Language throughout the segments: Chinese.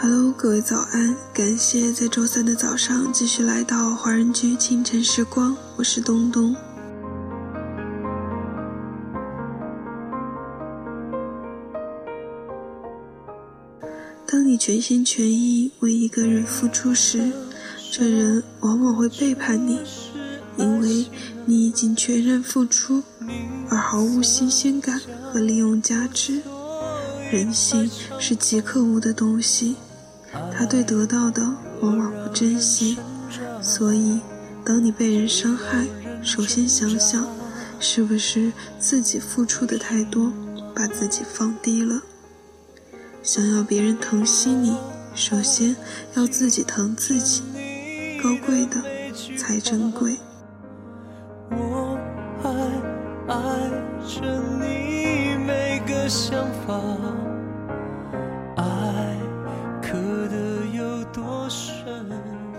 Hello，各位早安！感谢在周三的早上继续来到华人居清晨时光，我是东东。当你全心全意为一个人付出时，这人往往会背叛你，因为你已经全然付出，而毫无新鲜感和利用价值。人性是极可恶的东西，他对得到的往往不珍惜。所以，当你被人伤害，首先想想，是不是自己付出的太多，把自己放低了。想要别人疼惜你，首先要自己疼自己。高贵的才珍贵。我还爱着你每个想，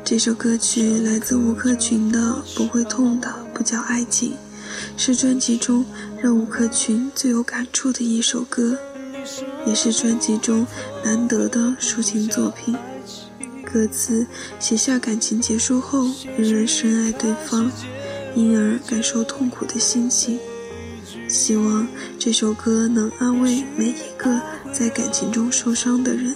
这首歌曲来自吴克群的《不会痛的不叫爱情》，是专辑中让吴克群最有感触的一首歌。也是专辑中难得的抒情作品。歌词写下感情结束后仍然深爱对方，因而感受痛苦的心情。希望这首歌能安慰每一个在感情中受伤的人。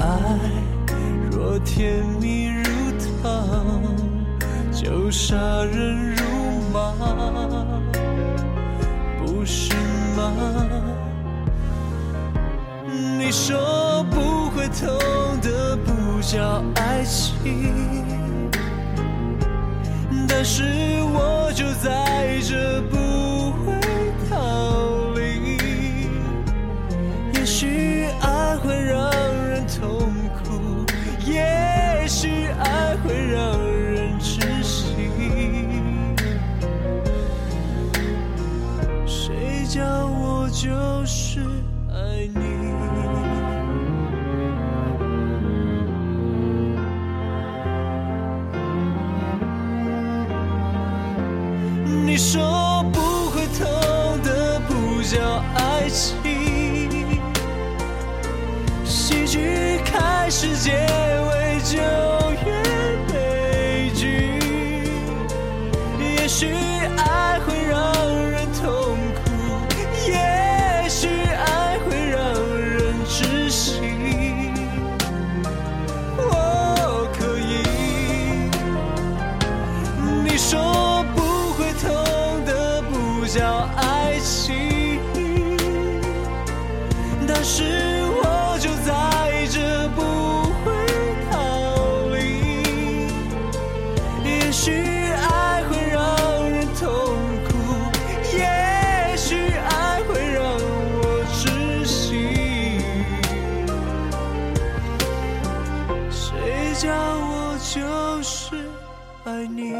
爱若甜蜜如糖，就杀人如麻，不是吗？你说不会痛的不叫爱情。但是我就在许爱会让人窒息。谁叫我就是爱你？你说不会痛的不叫爱情，喜剧开始结也许爱会让人痛苦，也许爱会让人窒息。我可以，你说不会痛的不。叫爱情，但是叫我就是爱你。